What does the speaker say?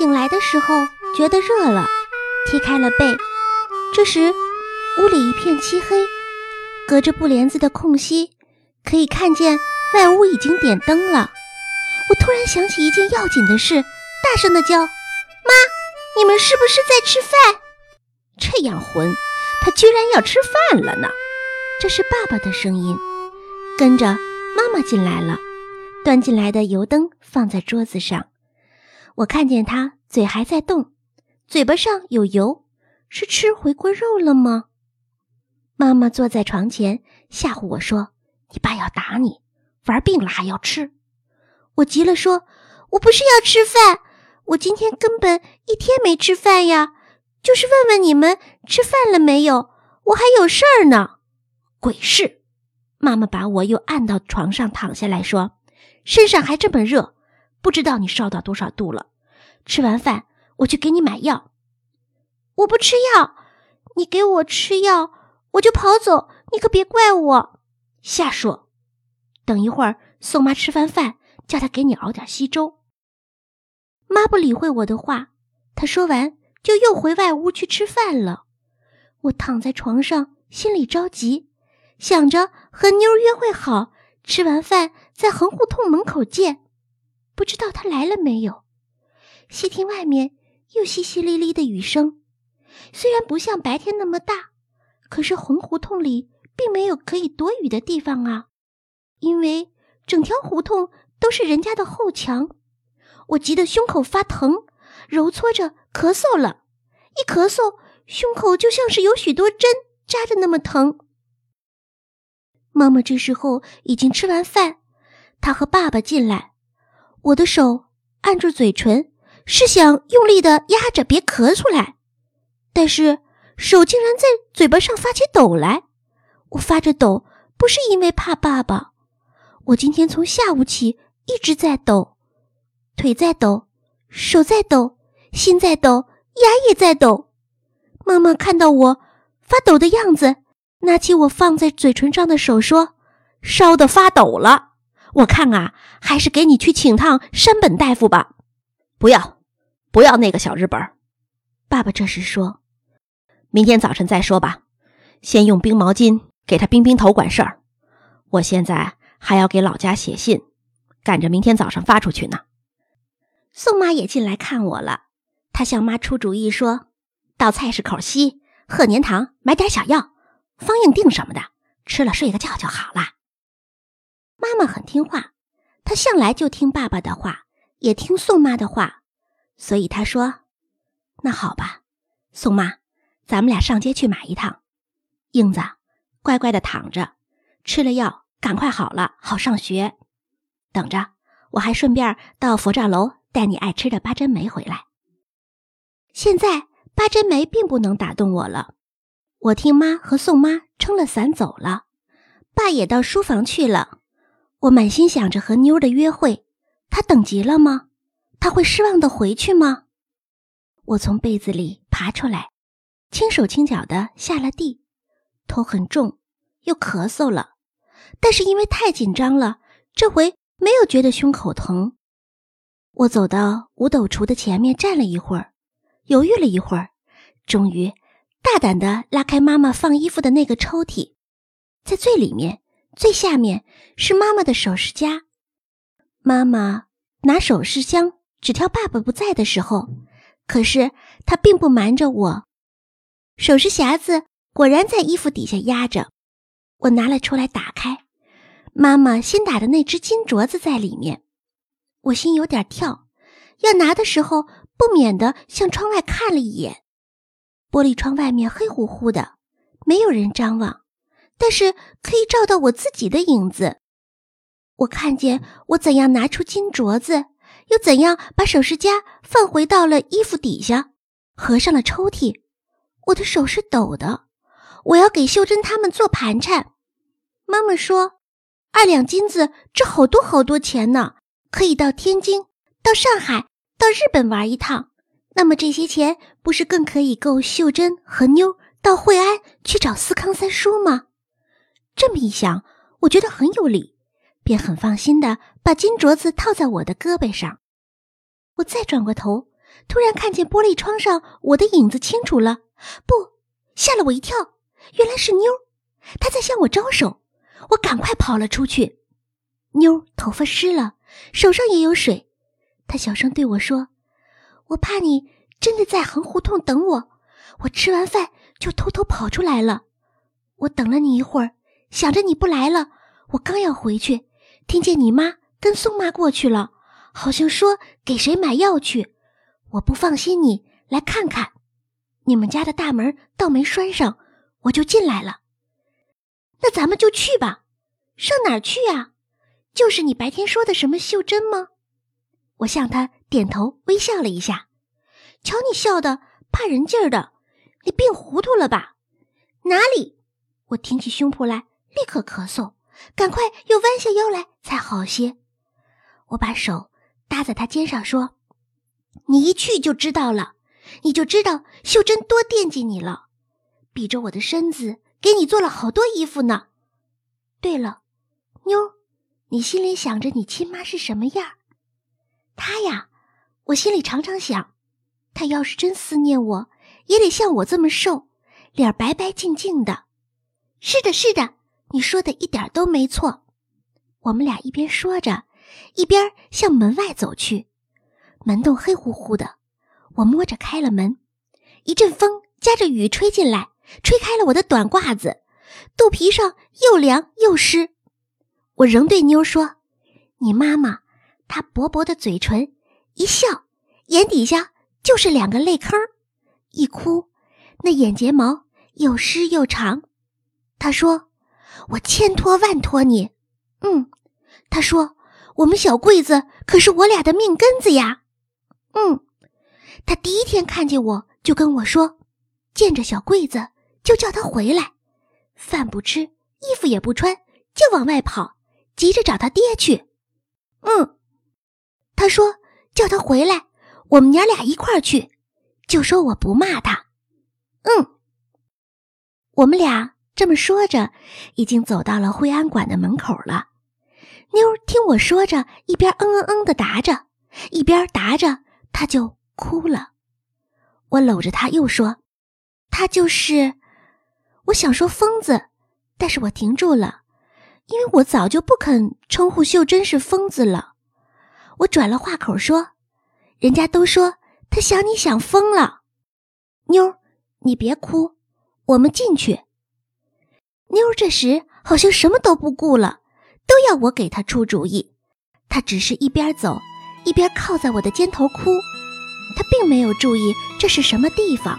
醒来的时候觉得热了，踢开了被。这时屋里一片漆黑，隔着布帘子的空隙可以看见外屋已经点灯了。我突然想起一件要紧的事，大声的叫：“妈，你们是不是在吃饭？”这样混，他居然要吃饭了呢！这是爸爸的声音。跟着妈妈进来了，端进来的油灯放在桌子上。我看见他嘴还在动，嘴巴上有油，是吃回锅肉了吗？妈妈坐在床前吓唬我说：“你爸要打你，玩病了还要吃。”我急了说：“我不是要吃饭，我今天根本一天没吃饭呀，就是问问你们吃饭了没有，我还有事儿呢。”鬼事！妈妈把我又按到床上躺下来说：“身上还这么热，不知道你烧到多少度了。吃完饭我去给你买药。”我不吃药，你给我吃药我就跑走，你可别怪我。瞎说！等一会儿宋妈吃完饭。叫她给你熬点稀粥。妈不理会我的话，她说完就又回外屋去吃饭了。我躺在床上，心里着急，想着和妞约会好，吃完饭在横胡同门口见。不知道他来了没有？细听外面又淅淅沥沥的雨声，虽然不像白天那么大，可是红胡同里并没有可以躲雨的地方啊，因为整条胡同。都是人家的后墙，我急得胸口发疼，揉搓着咳嗽了，一咳嗽，胸口就像是有许多针扎着那么疼。妈妈这时候已经吃完饭，她和爸爸进来，我的手按住嘴唇，是想用力的压着别咳出来，但是手竟然在嘴巴上发起抖来。我发着抖，不是因为怕爸爸，我今天从下午起。一直在抖，腿在抖，手在抖，心在抖，牙也在抖。妈妈看到我发抖的样子，拿起我放在嘴唇上的手说：“烧得发抖了，我看啊，还是给你去请趟山本大夫吧。”不要，不要那个小日本。爸爸这时说：“明天早晨再说吧，先用冰毛巾给他冰冰头管事儿。我现在还要给老家写信。”赶着明天早上发出去呢。宋妈也进来看我了，她向妈出主意说：“到菜市口西鹤年堂买点小药，方应定什么的，吃了睡个觉就好了。”妈妈很听话，她向来就听爸爸的话，也听宋妈的话，所以他说：“那好吧，宋妈，咱们俩上街去买一趟。英子，乖乖的躺着，吃了药赶快好了，好上学。”等着，我还顺便到佛照楼带你爱吃的八珍梅回来。现在八珍梅并不能打动我了。我听妈和宋妈撑了伞走了，爸也到书房去了。我满心想着和妞的约会，他等急了吗？他会失望的回去吗？我从被子里爬出来，轻手轻脚的下了地，头很重，又咳嗽了，但是因为太紧张了，这回。没有觉得胸口疼，我走到五斗橱的前面站了一会儿，犹豫了一会儿，终于大胆的拉开妈妈放衣服的那个抽屉，在最里面最下面是妈妈的首饰夹。妈妈拿首饰箱只挑爸爸不在的时候，可是他并不瞒着我，首饰匣子果然在衣服底下压着，我拿了出来打开。妈妈新打的那只金镯子在里面，我心有点跳，要拿的时候不免的向窗外看了一眼。玻璃窗外面黑乎乎的，没有人张望，但是可以照到我自己的影子。我看见我怎样拿出金镯子，又怎样把首饰夹放回到了衣服底下，合上了抽屉。我的手是抖的，我要给秀珍他们做盘缠。妈妈说。二两金子值好多好多钱呢，可以到天津、到上海、到日本玩一趟。那么这些钱不是更可以够秀珍和妞到惠安去找思康三叔吗？这么一想，我觉得很有理，便很放心的把金镯子套在我的胳膊上。我再转过头，突然看见玻璃窗上我的影子清楚了，不，吓了我一跳，原来是妞，她在向我招手，我赶快跑了出去。妞头发湿了，手上也有水，她小声对我说：“我怕你真的在横胡同等我，我吃完饭就偷偷跑出来了。我等了你一会儿，想着你不来了，我刚要回去，听见你妈跟宋妈过去了，好像说给谁买药去。”我不放心你来看看，你们家的大门倒没拴上，我就进来了。那咱们就去吧，上哪儿去呀？就是你白天说的什么秀珍吗？我向他点头微笑了一下。瞧你笑的怕人劲儿的，你病糊涂了吧？哪里？我挺起胸脯来，立刻咳嗽，赶快又弯下腰来才好些。我把手搭在他肩上说。你一去就知道了，你就知道秀珍多惦记你了，比着我的身子给你做了好多衣服呢。对了，妞，你心里想着你亲妈是什么样？她呀，我心里常常想，她要是真思念我，也得像我这么瘦，脸白白净净的。是的，是的，你说的一点都没错。我们俩一边说着，一边向门外走去。门洞黑乎乎的，我摸着开了门，一阵风夹着雨吹进来，吹开了我的短褂子，肚皮上又凉又湿。我仍对妞说：“你妈妈，她薄薄的嘴唇一笑，眼底下就是两个泪坑，一哭，那眼睫毛又湿又长。”她说：“我千托万托你。”嗯，他说：“我们小桂子可是我俩的命根子呀。”嗯，他第一天看见我就跟我说，见着小桂子就叫他回来，饭不吃，衣服也不穿，就往外跑，急着找他爹去。嗯，他说叫他回来，我们娘俩一块儿去，就说我不骂他。嗯，我们俩这么说着，已经走到了惠安馆的门口了。妞听我说着，一边嗯嗯嗯的答着，一边答着。她就哭了，我搂着她又说：“他就是。”我想说疯子，但是我停住了，因为我早就不肯称呼秀珍是疯子了。我转了话口说：“人家都说他想你想疯了。”妞，你别哭，我们进去。妞这时好像什么都不顾了，都要我给她出主意。她只是一边走。一边靠在我的肩头哭，她并没有注意这是什么地方。